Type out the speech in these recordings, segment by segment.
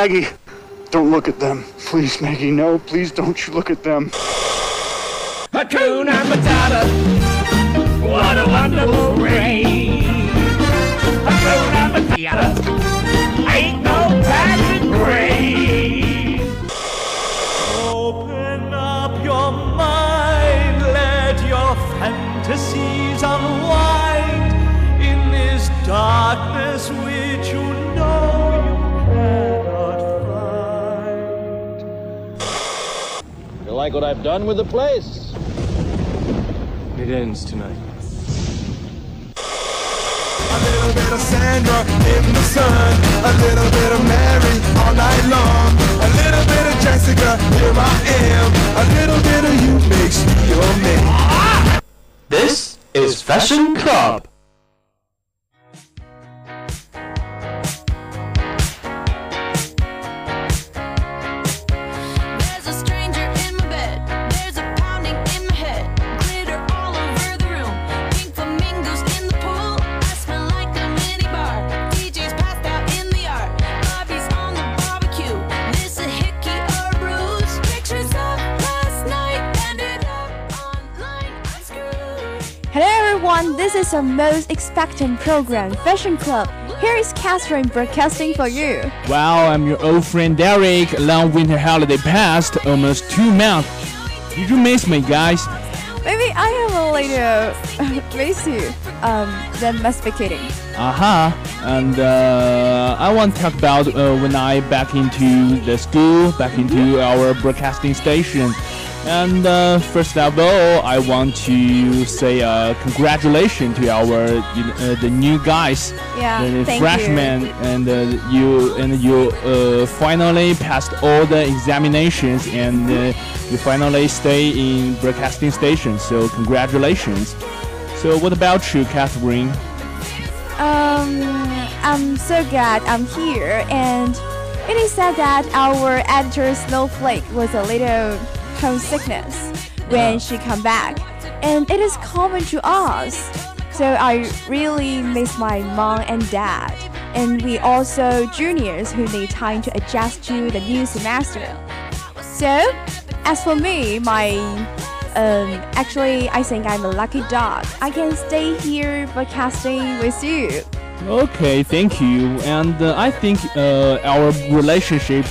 Maggie, don't look at them. Please, Maggie, no. Please don't you look at them. Hakuna Matata. What a wonderful like what I've done with the place? It ends tonight. A little bit of Sandra in the sun, a little bit of Mary all night long, a little bit of Jessica, here I am, a little bit of you makes me your man. This is Fashion Club. Everyone, this is our most expectant program, Fashion Club. Here is Catherine broadcasting for you. Wow, I'm your old friend Derek. Long winter holiday passed, almost two months. Did you miss me, guys? Maybe I have a little miss you. Um, then must be kidding. Uh-huh. And uh, I want to talk about uh, when I back into the school, back into our broadcasting station. And uh, first of all, I want to say uh, congratulations to our uh, the new guys, Yeah, the freshmen, you. and uh, you and you uh, finally passed all the examinations, and uh, you finally stay in broadcasting station. So congratulations. So what about you, Catherine? Um, I'm so glad I'm here, and it is said that our editor Snowflake was a little homesickness when she come back, and it is common to us. So I really miss my mom and dad, and we also juniors who need time to adjust to the new semester. So, as for me, my um, actually, I think I'm a lucky dog. I can stay here broadcasting with you. Okay, thank you. And uh, I think uh, our relationship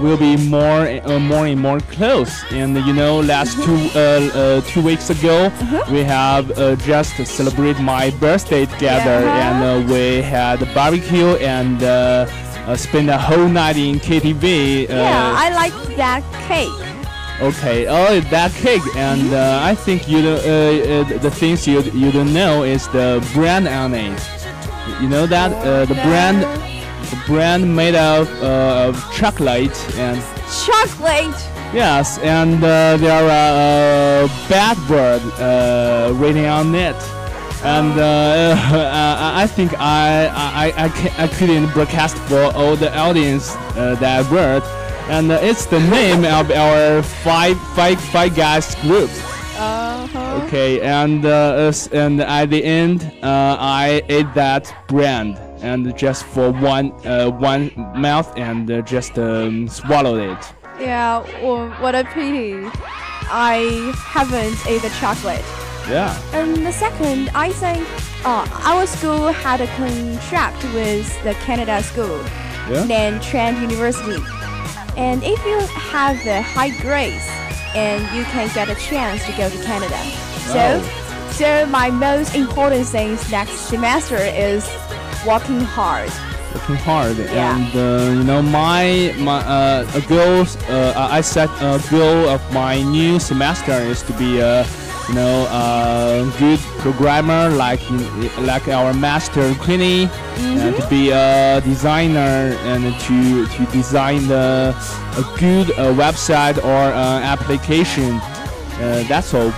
will be more, uh, more and more close. And you know, last two uh, uh, two weeks ago, we have uh, just celebrated my birthday together, Yeah. and uh, we had a barbecue and uh, uh, spent a whole night in KTV. Uh, yeah, I like that cake. Okay, oh, that cake, and uh, I think you don't, uh, uh, the things you you don't know is the brand on it. You know that uh, the brand, the brand made of, uh, of chocolate and Chocolate. yes, and uh, there are a bad word uh, written on it. And uh, I I think I I, I, ca- I couldn't broadcast for all the audience uh, that word, and uh, it's the name of our five five five guys group. Uh-huh. Okay, and uh, and at the end, uh, I ate that brand and just for one uh, one mouth and uh, just um, swallowed it. Yeah, well, what a pity. I haven't ate the chocolate. Yeah. And the second, I think uh, our school had a contract with the Canada School, Yeah. then Trent University. And if you have the high grades, and you can get a chance to go to Canada. So, So my most important things next semester is working hard. working hard Yeah. and uh, you know my my uh, a goal uh, I set a goal of my new semester is to be a you know a good programmer like like our master Queenie and to be a designer and to to design the, a good uh, website or uh, application uh, that's all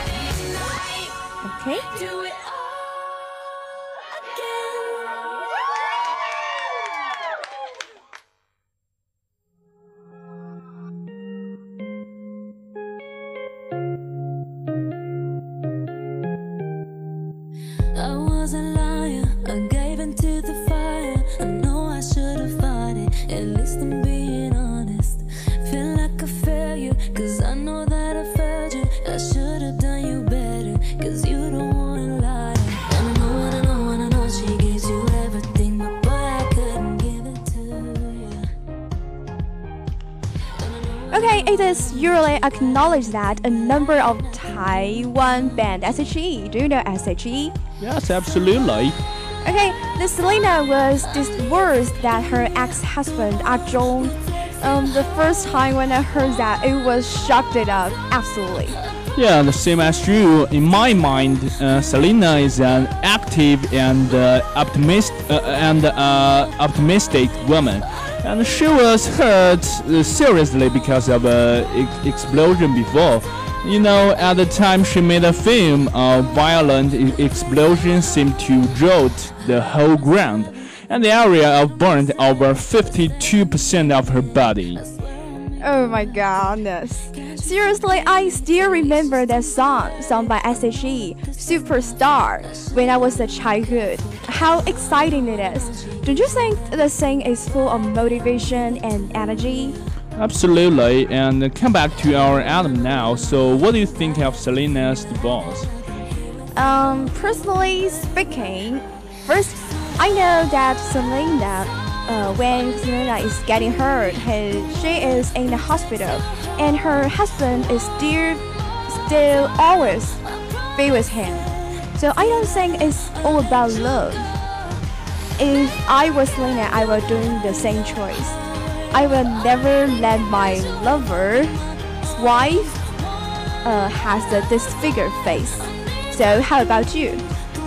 usually acknowledged that a number of Taiwan band SHE. Do you know SHE? yes absolutely Okay, the Selina was divorced that her ex-husband Ah Zhong. Um, the first time when I heard that, it was shocked it up absolutely. Yeah, the same as you. In my mind, uh, Selina is an active and uh, optimist uh, and uh, optimistic woman, and she was hurt uh, seriously because of a ex- explosion before. You know, at the time she made a film, a violent e- explosion seemed to jolt the whole ground, and the area of burned over 52% of her body. Oh my goodness. Seriously, I still remember that song, sung by SHE, Superstar, when I was a childhood. How exciting it is. Don't you think the thing is full of motivation and energy? Absolutely, and come back to our album now. So, what do you think of Selina's divorce? Um, personally speaking, first, I know that Selina, uh, when Selina is getting hurt, he, she is in the hospital, and her husband is still, still always be with him. So I don't think it's all about love. If I was Selina, I would doing the same choice. I will never let my lover's wife uh, has a disfigured face. So how about you?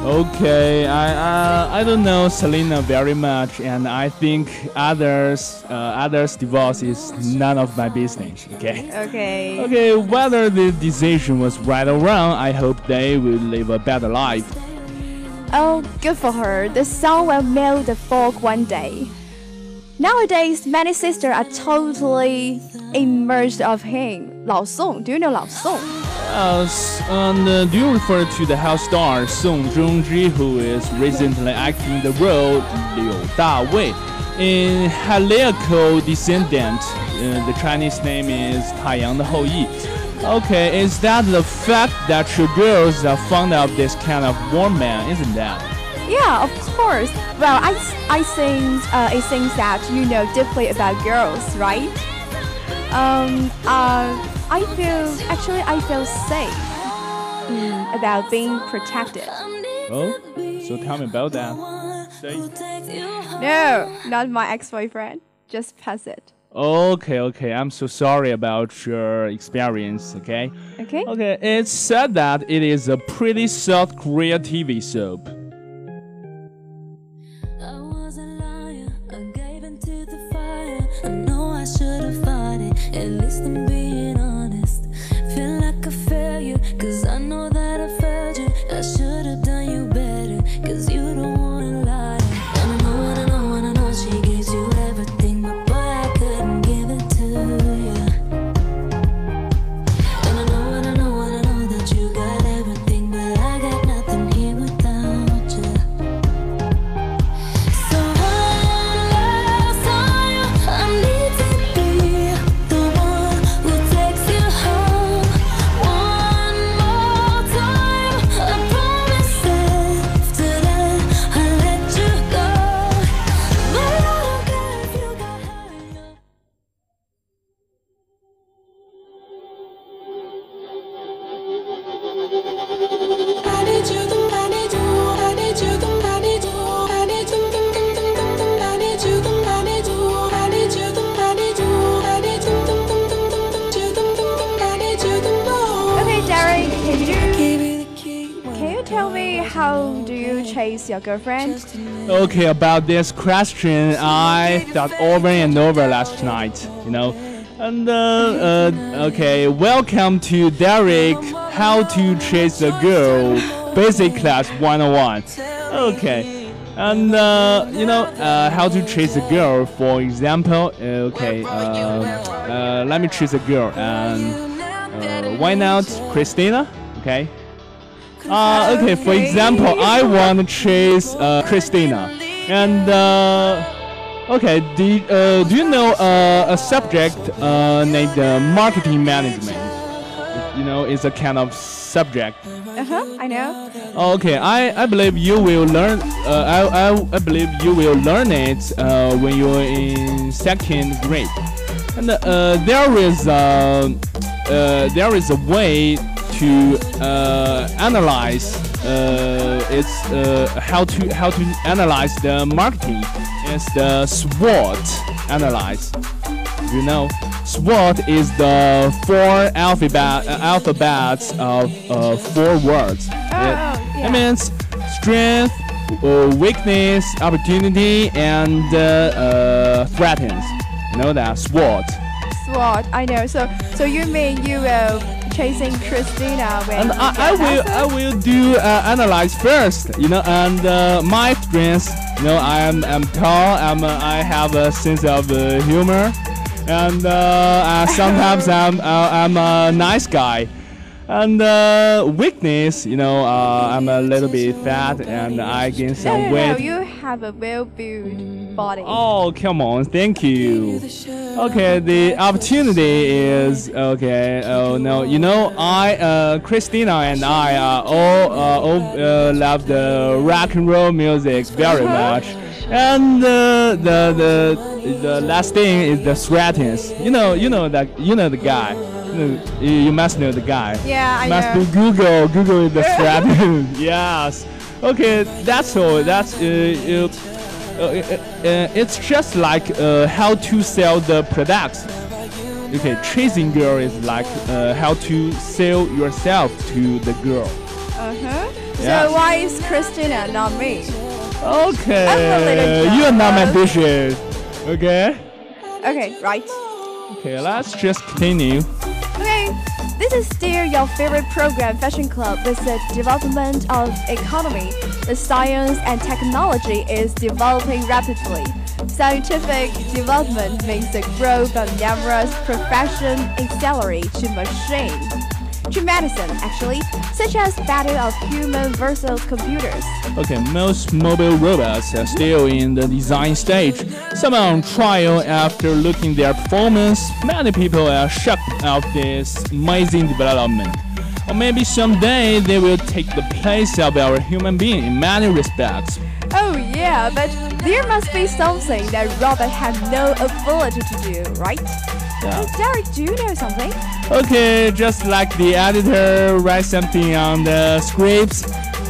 Okay, I uh, I don't know Selina very much, and I think others uh, others divorce is none of my business. Okay. Okay. Okay, whether the decision was right or wrong, I hope they will live a better life. Oh, good for her. The song will melt the fog one day. Nowadays, many sisters are totally immersed of him. Lao Song, do you know Lao Song? As and uh, do you refer to the house star Song Zhongzhi, who is recently acting the role Liu Dawei in Haliacal Descendant? Uh, the Chinese name is Taiyang de Houyi. Okay, is that the fact that you girls are fond of this kind of warm man, isn't that? Yeah, of course. Well, I, I think uh, it seems that you know deeply about girls, right? Um, uh, I feel actually I feel safe mm, about being protected. Oh, so tell me about that. No, not my ex-boyfriend. Just pass it. Okay, okay. I'm so sorry about your experience. Okay. Okay. Okay. It's said that it is a pretty South Korea TV soap. Girlfriend? Okay, about this question, I thought over and over last night, you know. And uh, uh, okay, welcome to Derek How to Chase a Girl Basic Class 101. Okay, and uh, you know uh, how to chase a girl. For example, okay, um, uh, let me chase a girl, and uh, why not Christina? Okay. Uh, okay, for example, I want to chase uh, Christina. And, uh, okay, do, uh, do you know uh, a subject uh, named uh, marketing management? You know, it's a kind of subject. Uh huh. I know. Okay, I, I believe you will learn. Uh, I, I, I believe you will learn it uh, when you're in second grade. And uh, there is uh, uh, there is a way to uh, analyze uh, it's uh, how to how to analyze the marketing. It's the SWOT analyze. You know, SWOT is the four alphabet uh, alphabets of uh, four words. Oh, it, it means strength, uh, weakness, opportunity, and uh, uh, threatens. You know that SWOT. SWOT. I know. So, so you mean you will chasing Christina And I, I will? I will do uh, analyze first, you know, and uh, my strengths, you know, I'm I'm tall, I'm uh, I have a sense of uh, humor, and uh, uh, sometimes I'm uh, I'm a nice guy. And uh, weakness, you know, uh, I'm a little bit fat and I gain No, some no, no. weight. You have a well-built body. Oh, come on, thank you. Okay, the opportunity is okay. Oh no, you know, I, uh, Christina and I uh, all, uh, all uh, love the rock and roll music very much. And uh, the the the last thing is the threatens. You know, you know that you know the guy. You, you, must know the guy. Yeah, I must know. do Google. Google is the threatens. yes. Okay, that's all. That's uh, uh, uh, uh, it's just like uh, how to sell the products. Okay, chasing girl is like uh, how to sell yourself to the girl. Uh huh. Yeah. So why is Christina not me? Okay, you're not my dishes. Okay. Okay, right. Okay, let's just continue. This is still your favorite program, Fashion Club, with the development of economy. The science and technology is developing rapidly. Scientific development means the growth of numerous professions accelerate to machine, to medicine actually, such as battle of human versus computers. Okay, most mobile robots are still in the design stage. Some are on trial after looking their performance. Many people are shocked of this amazing development. Or maybe someday they will take the place of our human being in many respects. Oh yeah, but there must be something that robots have no ability to do, right? Yeah. Oh, Derek, do you know something? Okay, just like the editor writes something on the scripts,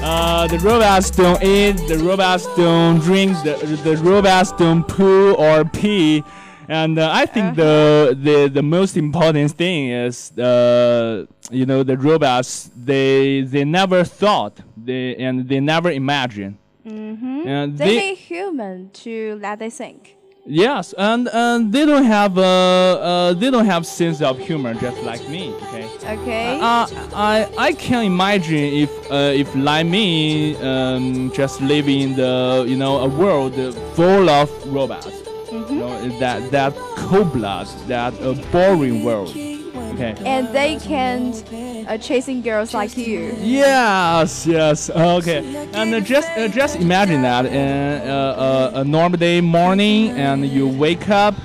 uh, the robots don't eat, the robots don't drink, the, the robots don't poo or pee. And uh, I think the, the the most important thing is uh, you know the robots they they never thought they and they never imagined. Mm-hmm. And they, they- need human to let they think. Yes, and and they don't have uh, uh they don't have sense of humor just like me. Okay. Okay. Uh, I I can imagine if uh, if like me um, just living in the you know a world full of robots. You know that that cold blood, that uh, boring world. Okay. and they can uh, chasing girls like you. Yes, yes. Okay, and uh, just uh, just imagine that in uh, uh, a normal day morning, and you wake up,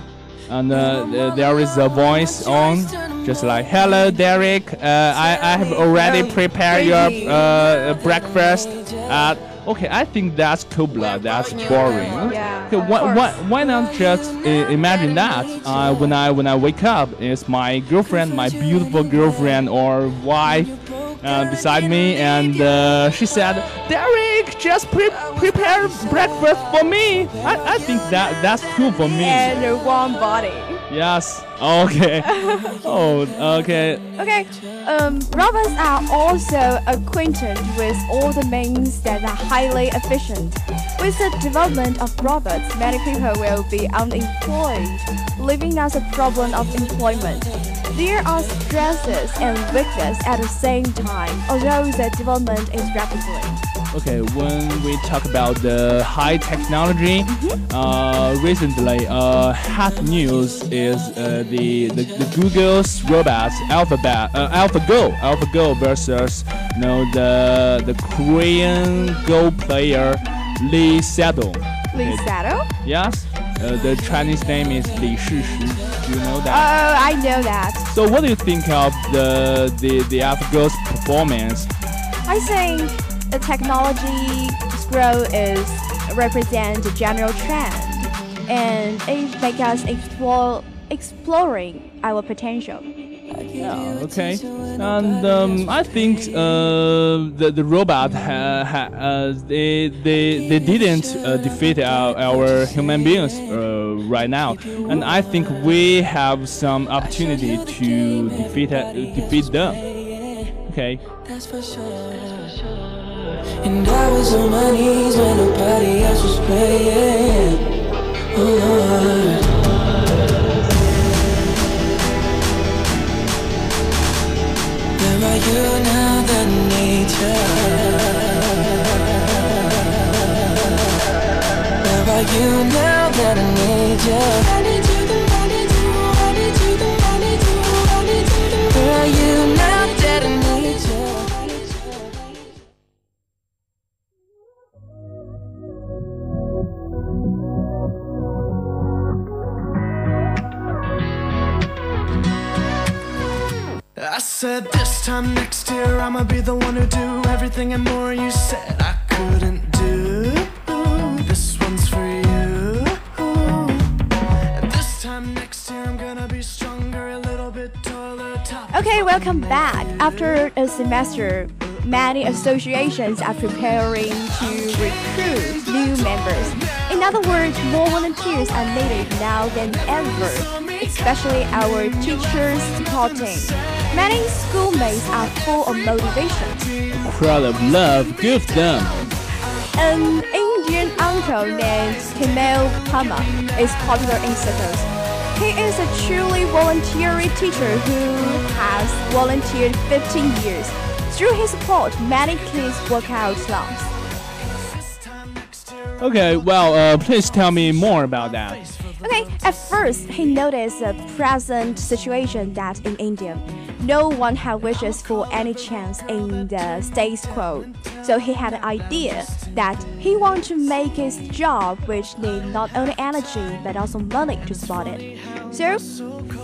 and uh, there is a voice on, just like, "Hello, Derek. Uh, I I have already prepared your uh, breakfast." At okay, I think that's cold blood. That's boring. Yeah, Okay, why, why, why not just uh, imagine that uh, when I when I wake up, it's my girlfriend, my beautiful girlfriend or wife uh, beside me, and uh, she said, "Derek, just pre- prepare breakfast for me." I, I think that that's cool for me. And a warm body. Yes. Okay. oh, okay. Okay, um, robots are also acquainted with all the means that are highly efficient. With the development of robots, many people will be unemployed, leaving us a problem of employment. There are stresses and weaknesses at the same time, although the development is rapidly. Okay, when we talk about the high technology, uh, recently, uh, hot news is uh, the, the the Google's robots Alphabet uh, AlphaGo AlphaGo versus you know the the Korean Go player Lee Sedol. Lee Sedol? Yes. Uh, the Chinese name is Li Shishi. Do you know that? Oh. I know that. So what do you think of the the the AlphaGo's performance? I think the technology growth is represent a general trend, and it makes us explore exploring our potential. Yeah, okay. And um, I think uh, the the robot ha, ha, uh, they they they didn't uh, defeat our, our human beings uh, right now, and I think we have some opportunity to defeat uh, defeat them. Okay. And I was on my knees when nobody else was playing. Oh Lord. Where are you now that nature? Where are you now that I need you? I'ma be the one who do everything and more you said I couldn't do. This one's for you. And this time next year I'm gonna be stronger, a little bit taller, top. Okay, welcome back. After a semester, many associations are preparing to recruit new members. In other words, more volunteers are needed now than ever, especially our teachers supporting. Many schoolmates are full of motivation. A Crowd of love, give them. An Indian uncle named Kemal Pama is popular in circles. He is a truly voluntary teacher who has volunteered 15 years. Through his support, many kids work out slums. Okay, well, uh, please tell me more about that. Okay, at first, he noticed the present situation that in India, no one had wishes for any chance in the status quo. So he had an idea that he wanted to make his job, which need not only energy but also money to support it. So,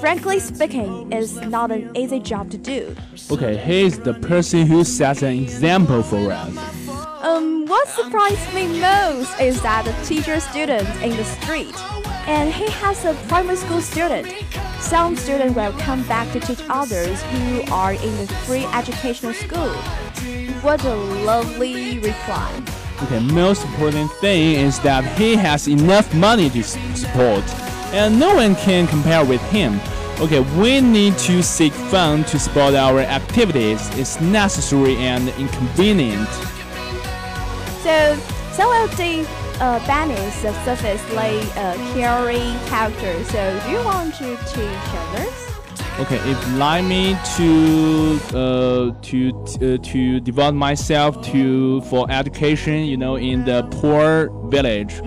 frankly speaking, it's not an easy job to do. Okay, he's the person who sets an example for us. Um, what surprised me most is that the teacher student in the street, and he has a primary school student. Some students will come back to teach others who are in the free educational school. What a lovely reply. Okay, most important thing is that he has enough money to support, and no one can compare with him. Okay, we need to seek funds to support our activities. It's necessary and inconvenient. So, some of the uh, banners surface like uh, carry characters. So, do you want to teach others? Okay, if like me to uh, to uh, to devote myself to for education, you know, in the poor village.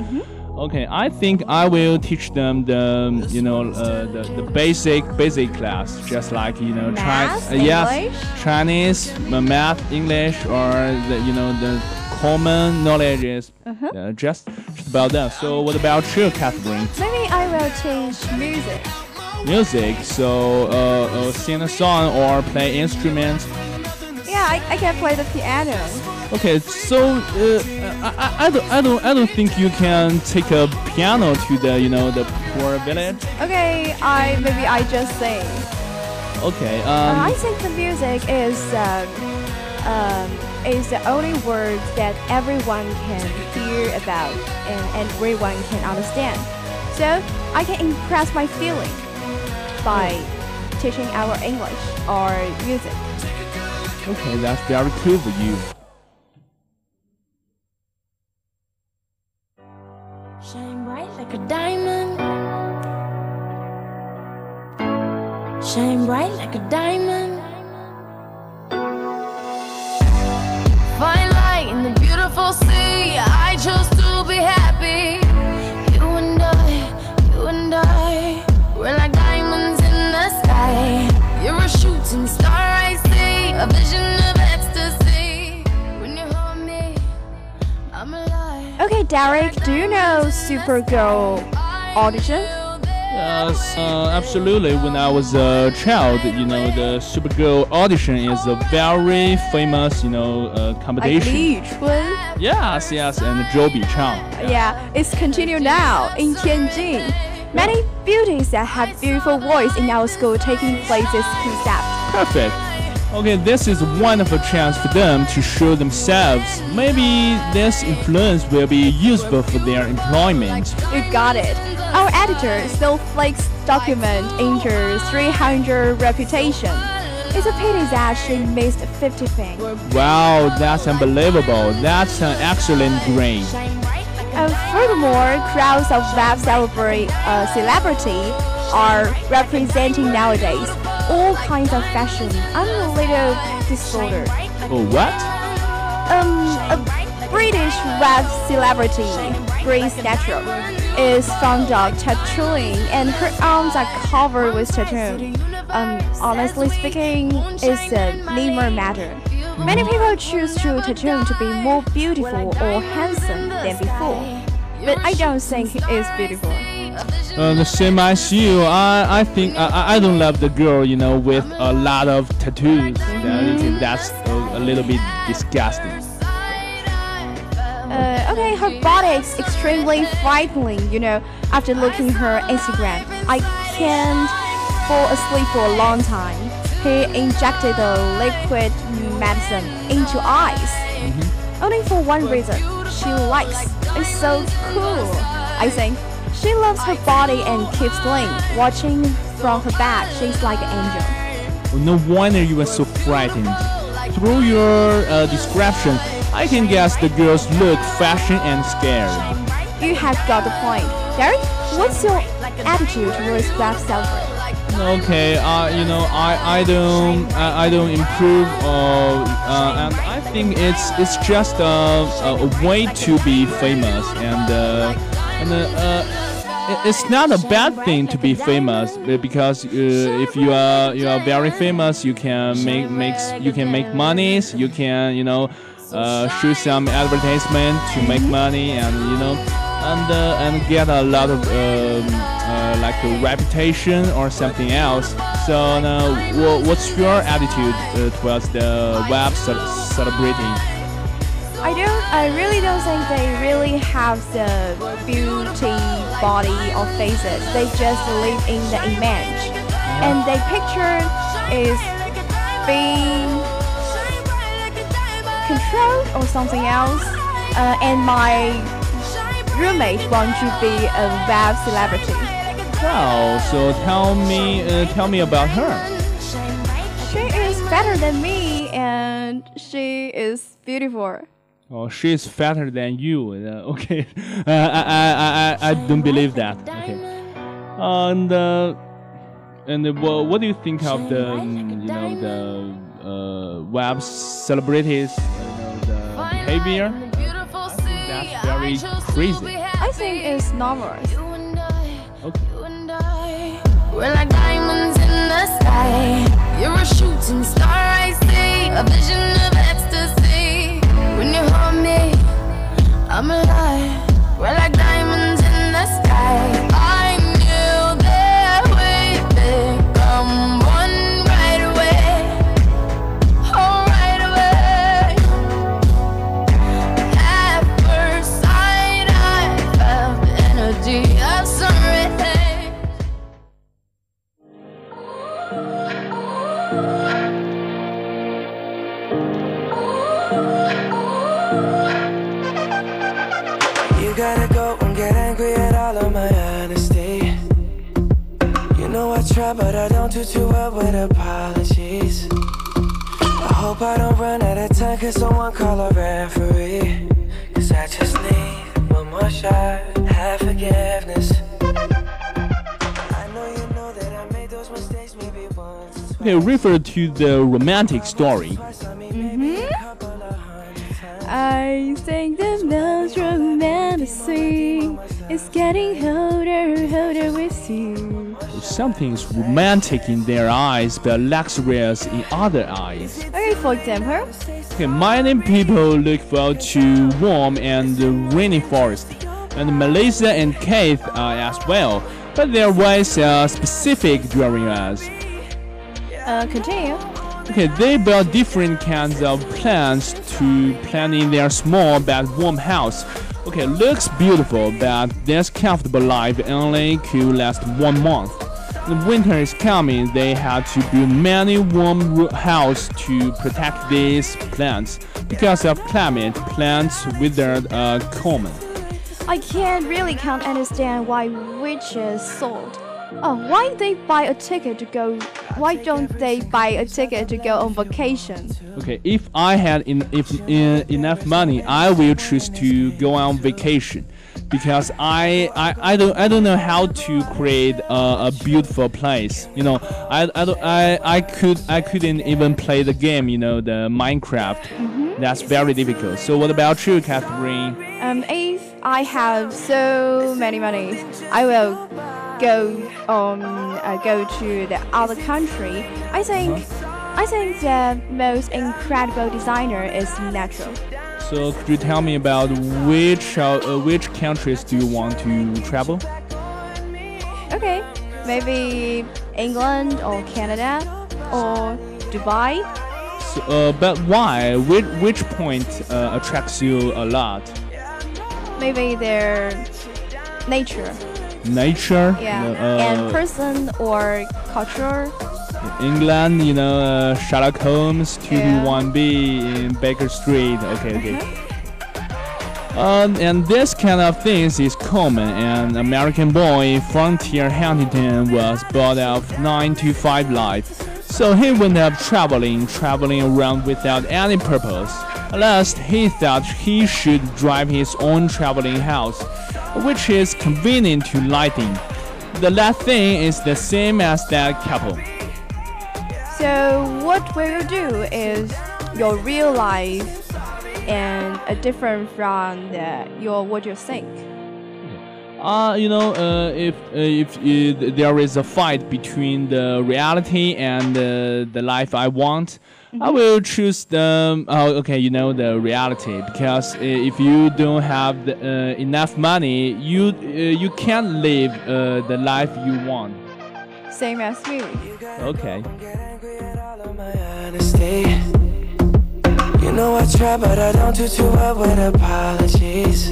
Okay, I think I will teach them the you know uh, the, the basic basic class, just like you know Math, uh, yes? Chinese, uh, math, English, or the you know the common knowledge is Uh-huh. uh, just just about that. So what about you, Catherine? Maybe I will change music. Music, so uh, uh, sing a song or play instruments. Yeah, I, I can play the piano. Okay, so uh, I, I, I don't I don't I don't think you can take a piano to the you know the poor village. Okay, I maybe I just sing. Okay, Uh, um, I think the music is um, um, is the only word that everyone can hear about and, and everyone can understand. So I can express my feeling. by teaching our English or music. Okay, that's very cool for you. Shine bright like a diamond. Shine bright like a diamond. A star, I see. A vision of ecstasy. When you hold me, I'm alive. Okay, Derek, do you know Supergirl audition? Yes, uh, absolutely. When I was a child, you know, the Supergirl audition is a very famous, you know, uh, Like competition. Li Chun. Yes, yes, and Zhou Bichang. Yeah, it's continued now in Tianjin. Many beauties that have beautiful voice in our school taking place this concept. Perfect. Okay, this is a wonderful chance for them to show themselves. Maybe this influence will be useful for their employment. You got it. Our editor, Snowflake's document enters 300 reputation. It's a pity that she missed 50 things. Wow, that's unbelievable. That's an excellent grade. And furthermore, crowds of web celebrity uh, celebrity are representing nowadays all kinds of fashion. I'm a little disordered. Oh, what? Um, a British web celebrity, Grace Neutral, is fond of tattooing, and her arms are covered with tattoo. Um, honestly speaking, it's a never matter. Many people choose to tattoo to be more beautiful or handsome than before, but I don't think it's beautiful. Uh, the same as you. I, I think I, I- don't love the girl, you know, with a lot of tattoos. That- That's a, a little bit disgusting. Uh, okay, her body is extremely frightening. You know, after looking her Instagram, I can't fall asleep for a long time. He injected the liquid medicine into eyes, only for one reason. She likes. It's so cool. I think she loves her body and keeps slim. Watching from her back, she's like an angel. No wonder you were so frightened. Through your uh, description, I can guess the girls look fashion and scared. You have got the point. Derek, what's your attitude towards web celebrity? Okay, uh, you know, I, I don't I, I don't improve, uh, uh, and I think it's it's just a, a, a way to be famous, and uh, and uh, uh, it's not a bad thing to be famous uh, because uh, if you are you are very famous, you can make makes you can make monies, you can you know uh, shoot some advertisement to make money, and you know and uh, and get a lot of um, uh, like a reputation or something else. So wha- what's your attitude uh, towards the web ce- celebrating? I don't. I really don't think they really have the beauty body or faces. They just live in the image, and their picture is being controlled or something else. Uh, and my roommate wants to be a web celebrity. Wow. So tell me, uh, tell me about her. She is better than me, and she is beautiful. Oh, she's fatter than you. Uh, okay, uh, I, I, I, I don't believe that. Okay, and uh, and uh, what do you think of the um, you know the uh, web celebrities, uh, you know, the behavior? That's very crazy. I think it's normal. We're like diamonds in the sky. You're a shooting star, I see. A vision of ecstasy. When you hold me, I'm alive. We're like diamonds refer to the romantic story. Mm-hmm. I think the most romantic is getting older, older with you. Something's romantic in their eyes, but luxurious in other eyes. Okay, for example, Okay, many people look forward to warm and rainy forest, and Melissa and Keith are as well. But their ways are specific during us. Uh, continue. Okay, they build different kinds of plants to plant in their small but warm house. Okay, looks beautiful, but this comfortable life only could last one month. The winter is coming. They have to build many warm houses to protect these plants. Because of climate, plants wither are common. I can't really can't understand why witches sold. Oh, why they buy a ticket to go? Why don't they buy a ticket to go on vacation? Okay, if I had in, if, uh, enough money, I will choose to go on vacation because I, I, I don't I don't know how to create a, a beautiful place. You know, I, I, don't, I, I could I couldn't even play the game. You know, the Minecraft. That's very difficult. So what about you, Catherine? Um, if I have so many money, I will go um uh, go to the other country. I think I think the most incredible designer is natural. So could you tell me about which uh, uh, which countries do you want to travel? Okay, maybe England or Canada or Dubai. So, uh, but why? Which which point uh, attracts you a lot? Maybe their nature. Nature. Yeah, Uh, and person or culture. England, you know, uh, Sherlock Holmes, 221B in Baker Street. Okay, okay. Um, and this kind of things is common. An American boy, Frontier Huntington, was brought up 9 to 5 life. So he went up traveling, traveling around without any purpose. At last, he thought he should drive his own traveling house, which is convenient to lighting. The last thing is the same as that couple. So what will you do is your real life and uh, different from the, your what you think. Uh, you know, uh, if uh, if uh, there is a fight between the reality and uh, the life I want, I will choose the. Oh, okay, you know the reality because uh, if you don't have the, uh, enough money, you uh, you can't live uh, the life you want. Same as me. Okay. You know I try, but I don't do too well with apologies.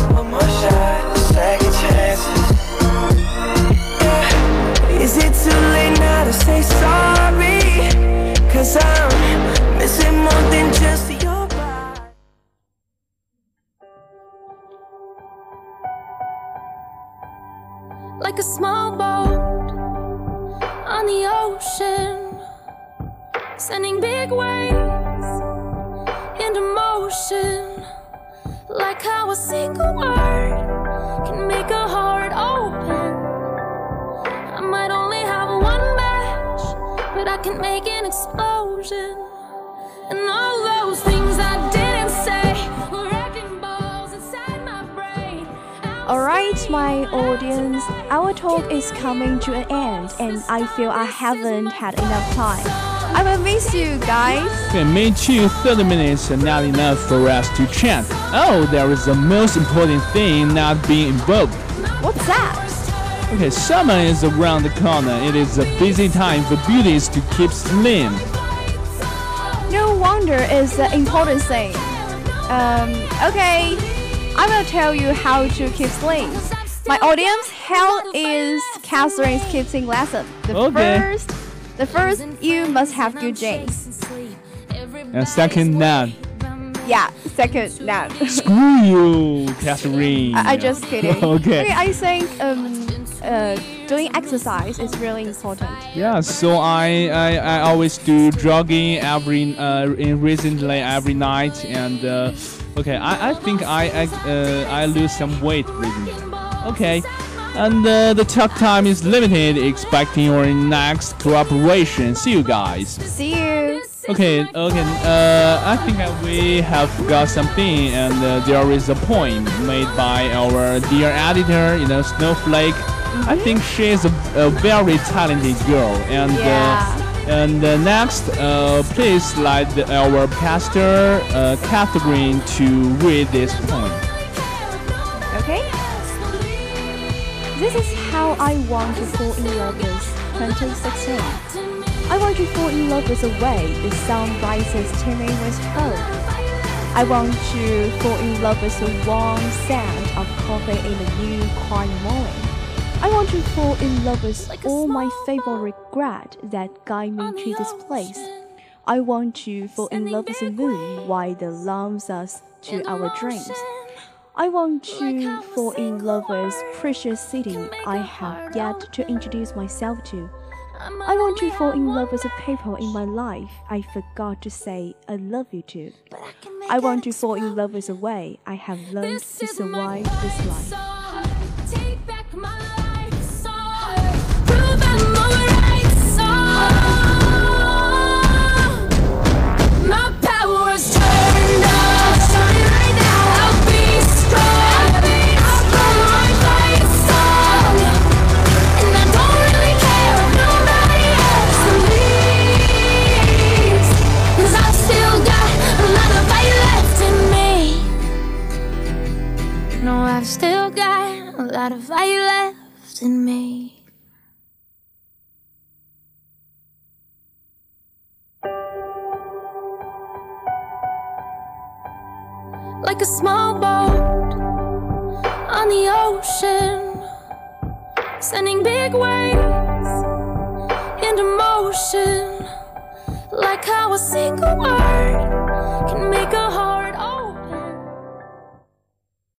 Is it too late now to say sorry? Cause I'm missing more than just your body like a small boat on the ocean, sending big waves into motion. Like how a single word can make a can make an explosion. And all those things I didn't say were wrecking balls inside my brain. Alright, my audience, our talk is coming to an end, and I feel I haven't had enough time. I will miss you guys. Okay, me too. 30 minutes are not enough for us to chat. Oh, there is the most important thing not being involved. What's that? Okay, summer is around the corner. It is a busy time for beauties to keep slim. No wonder it's the important thing. Um, okay, I will tell you how to keep slim. My audience, how is Catherine's keeping lesson? The Okay. first, the first, you must have good genes. And second, none. Yeah, second, none. Screw you, Catherine. I, I just kidding. okay. I think um, uh, doing exercise is really important. Yeah, so I, I, I always do jogging every uh, in recently every night and uh, okay I, I think I I, uh, I lose some weight recently. Okay, and uh, the talk time is limited. Expecting your next cooperation. See you guys. See you. Okay, okay. Uh, I think we have got something, and uh, there is a point made by our dear editor, you know, Snowflake. I think she is a, a very talented girl, and Yeah. uh, and uh, next, uh, please let our pastor uh, Catherine to read this poem. Okay? This is how I want to fall in love with 2016. I want to fall in love with the way the sun rises to me with hope. I want to fall in love with the warm scent of coffee in the new quiet morning. I want to fall in love with all my favorite regret that guide me to this place. I want to fall in love with the moon while it alarms us to our dreams. I want to fall in love with precious city I have yet to introduce myself to. I want to fall in love with the people in my life I forgot to say I love you to. I want to fall in love with the way I have learned to survive this life. Like a small boat on the ocean, sending big waves into motion. Like how a single word can make a